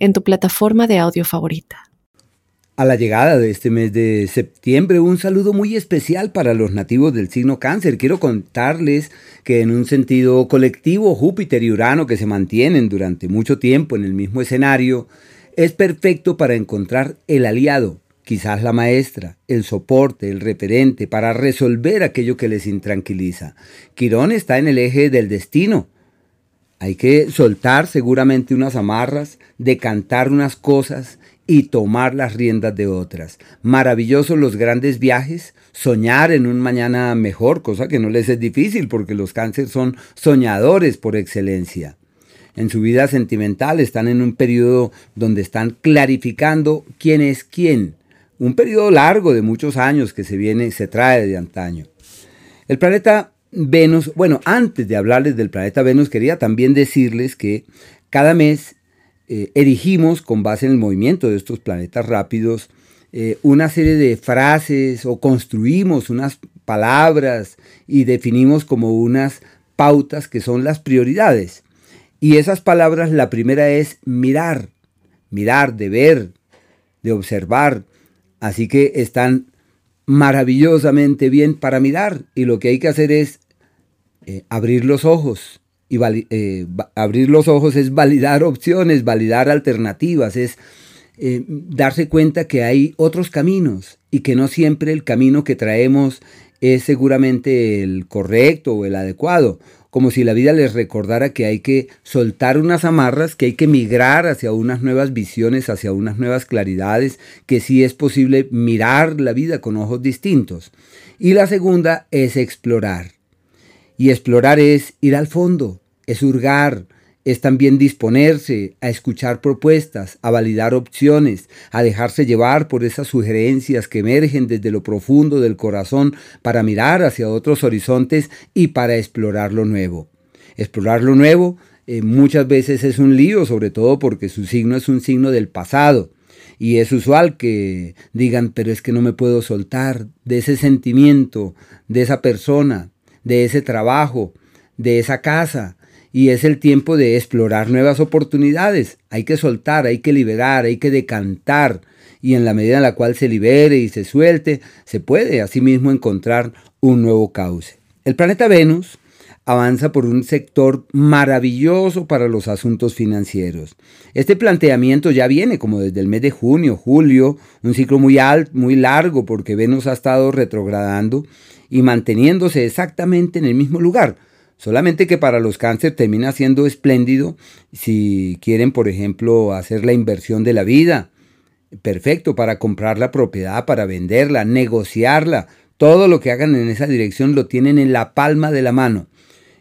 en tu plataforma de audio favorita. A la llegada de este mes de septiembre, un saludo muy especial para los nativos del signo cáncer. Quiero contarles que en un sentido colectivo, Júpiter y Urano, que se mantienen durante mucho tiempo en el mismo escenario, es perfecto para encontrar el aliado, quizás la maestra, el soporte, el referente, para resolver aquello que les intranquiliza. Quirón está en el eje del destino, hay que soltar seguramente unas amarras, decantar unas cosas y tomar las riendas de otras. Maravillosos los grandes viajes, soñar en un mañana mejor, cosa que no les es difícil porque los cánceres son soñadores por excelencia. En su vida sentimental están en un periodo donde están clarificando quién es quién. Un periodo largo de muchos años que se viene, se trae de antaño. El planeta Venus, bueno, antes de hablarles del planeta Venus, quería también decirles que cada mes eh, erigimos, con base en el movimiento de estos planetas rápidos, eh, una serie de frases o construimos unas palabras y definimos como unas pautas que son las prioridades. Y esas palabras, la primera es mirar, mirar, de ver, de observar. Así que están maravillosamente bien para mirar y lo que hay que hacer es eh, abrir los ojos. Y eh, abrir los ojos es validar opciones, validar alternativas, es eh, darse cuenta que hay otros caminos y que no siempre el camino que traemos es seguramente el correcto o el adecuado, como si la vida les recordara que hay que soltar unas amarras, que hay que migrar hacia unas nuevas visiones, hacia unas nuevas claridades, que sí es posible mirar la vida con ojos distintos. Y la segunda es explorar. Y explorar es ir al fondo, es hurgar, es también disponerse a escuchar propuestas, a validar opciones, a dejarse llevar por esas sugerencias que emergen desde lo profundo del corazón para mirar hacia otros horizontes y para explorar lo nuevo. Explorar lo nuevo eh, muchas veces es un lío, sobre todo porque su signo es un signo del pasado. Y es usual que digan, pero es que no me puedo soltar de ese sentimiento, de esa persona, de ese trabajo, de esa casa, y es el tiempo de explorar nuevas oportunidades. Hay que soltar, hay que liberar, hay que decantar, y en la medida en la cual se libere y se suelte, se puede asimismo encontrar un nuevo cauce. El planeta Venus avanza por un sector maravilloso para los asuntos financieros. Este planteamiento ya viene como desde el mes de junio, julio, un ciclo muy alto, muy largo porque Venus ha estado retrogradando y manteniéndose exactamente en el mismo lugar. Solamente que para los cáncer termina siendo espléndido si quieren, por ejemplo, hacer la inversión de la vida. Perfecto para comprar la propiedad, para venderla, negociarla. Todo lo que hagan en esa dirección lo tienen en la palma de la mano.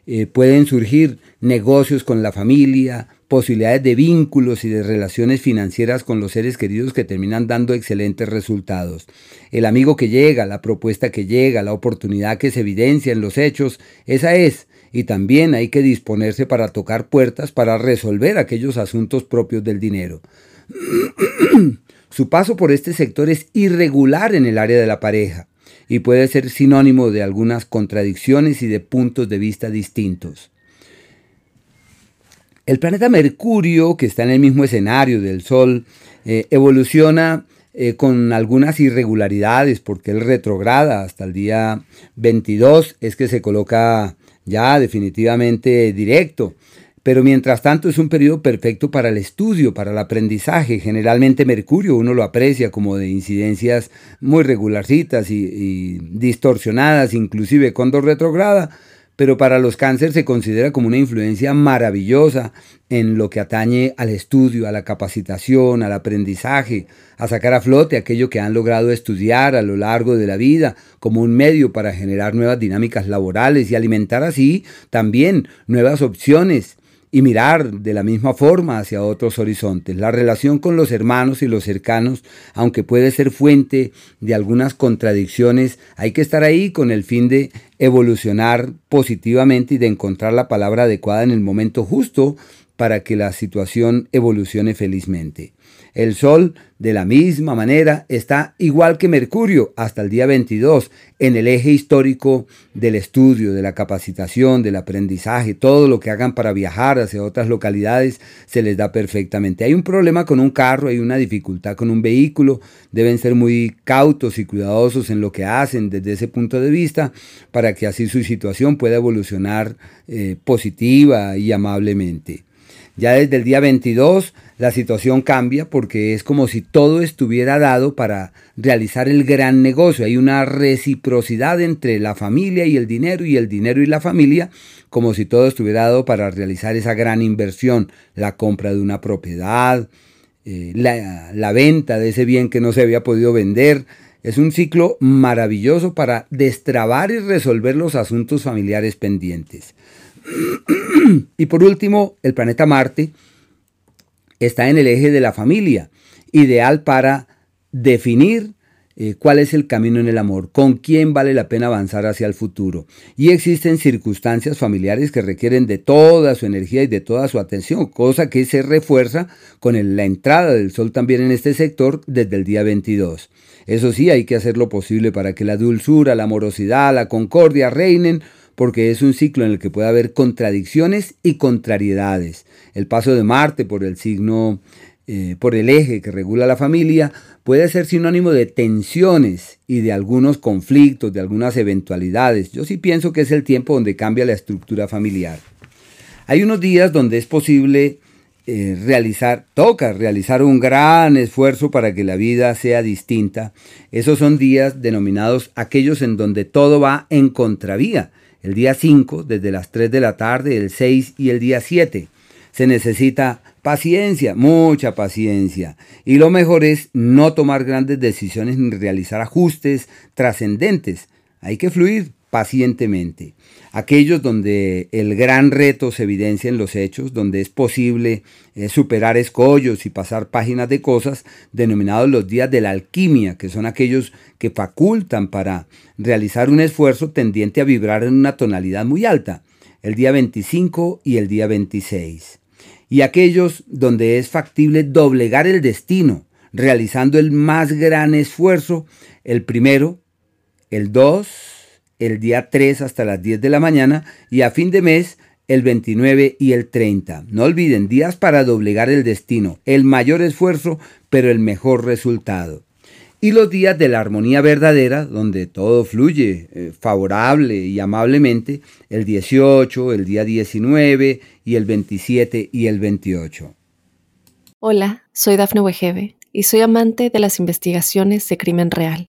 Eh, pueden surgir negocios con la familia, posibilidades de vínculos y de relaciones financieras con los seres queridos que terminan dando excelentes resultados. El amigo que llega, la propuesta que llega, la oportunidad que se evidencia en los hechos, esa es. Y también hay que disponerse para tocar puertas para resolver aquellos asuntos propios del dinero. Su paso por este sector es irregular en el área de la pareja y puede ser sinónimo de algunas contradicciones y de puntos de vista distintos. El planeta Mercurio, que está en el mismo escenario del Sol, eh, evoluciona eh, con algunas irregularidades porque él retrograda hasta el día 22, es que se coloca ya definitivamente directo. Pero mientras tanto es un periodo perfecto para el estudio, para el aprendizaje. Generalmente Mercurio uno lo aprecia como de incidencias muy regularcitas y, y distorsionadas, inclusive cuando retrograda, pero para los cánceres se considera como una influencia maravillosa en lo que atañe al estudio, a la capacitación, al aprendizaje, a sacar a flote aquello que han logrado estudiar a lo largo de la vida como un medio para generar nuevas dinámicas laborales y alimentar así también nuevas opciones y mirar de la misma forma hacia otros horizontes. La relación con los hermanos y los cercanos, aunque puede ser fuente de algunas contradicciones, hay que estar ahí con el fin de evolucionar positivamente y de encontrar la palabra adecuada en el momento justo para que la situación evolucione felizmente. El Sol, de la misma manera, está igual que Mercurio hasta el día 22 en el eje histórico del estudio, de la capacitación, del aprendizaje, todo lo que hagan para viajar hacia otras localidades se les da perfectamente. Hay un problema con un carro, hay una dificultad con un vehículo, deben ser muy cautos y cuidadosos en lo que hacen desde ese punto de vista para que así su situación pueda evolucionar eh, positiva y amablemente. Ya desde el día 22 la situación cambia porque es como si todo estuviera dado para realizar el gran negocio. Hay una reciprocidad entre la familia y el dinero y el dinero y la familia, como si todo estuviera dado para realizar esa gran inversión, la compra de una propiedad, eh, la, la venta de ese bien que no se había podido vender. Es un ciclo maravilloso para destrabar y resolver los asuntos familiares pendientes. Y por último, el planeta Marte está en el eje de la familia, ideal para definir eh, cuál es el camino en el amor, con quién vale la pena avanzar hacia el futuro. Y existen circunstancias familiares que requieren de toda su energía y de toda su atención, cosa que se refuerza con la entrada del Sol también en este sector desde el día 22. Eso sí, hay que hacer lo posible para que la dulzura, la amorosidad, la concordia reinen porque es un ciclo en el que puede haber contradicciones y contrariedades. El paso de Marte por el signo, eh, por el eje que regula la familia, puede ser sinónimo de tensiones y de algunos conflictos, de algunas eventualidades. Yo sí pienso que es el tiempo donde cambia la estructura familiar. Hay unos días donde es posible eh, realizar, toca realizar un gran esfuerzo para que la vida sea distinta. Esos son días denominados aquellos en donde todo va en contravía el día 5 desde las 3 de la tarde, el 6 y el día 7. Se necesita paciencia, mucha paciencia. Y lo mejor es no tomar grandes decisiones ni realizar ajustes trascendentes. Hay que fluir pacientemente. Aquellos donde el gran reto se evidencia en los hechos, donde es posible eh, superar escollos y pasar páginas de cosas, denominados los días de la alquimia, que son aquellos que facultan para realizar un esfuerzo tendiente a vibrar en una tonalidad muy alta, el día 25 y el día 26. Y aquellos donde es factible doblegar el destino, realizando el más gran esfuerzo, el primero, el 2, el día 3 hasta las 10 de la mañana y a fin de mes el 29 y el 30. No olviden días para doblegar el destino, el mayor esfuerzo, pero el mejor resultado. Y los días de la armonía verdadera, donde todo fluye eh, favorable y amablemente, el 18, el día 19 y el 27 y el 28. Hola, soy Dafne Wegebe y soy amante de las investigaciones de crimen real.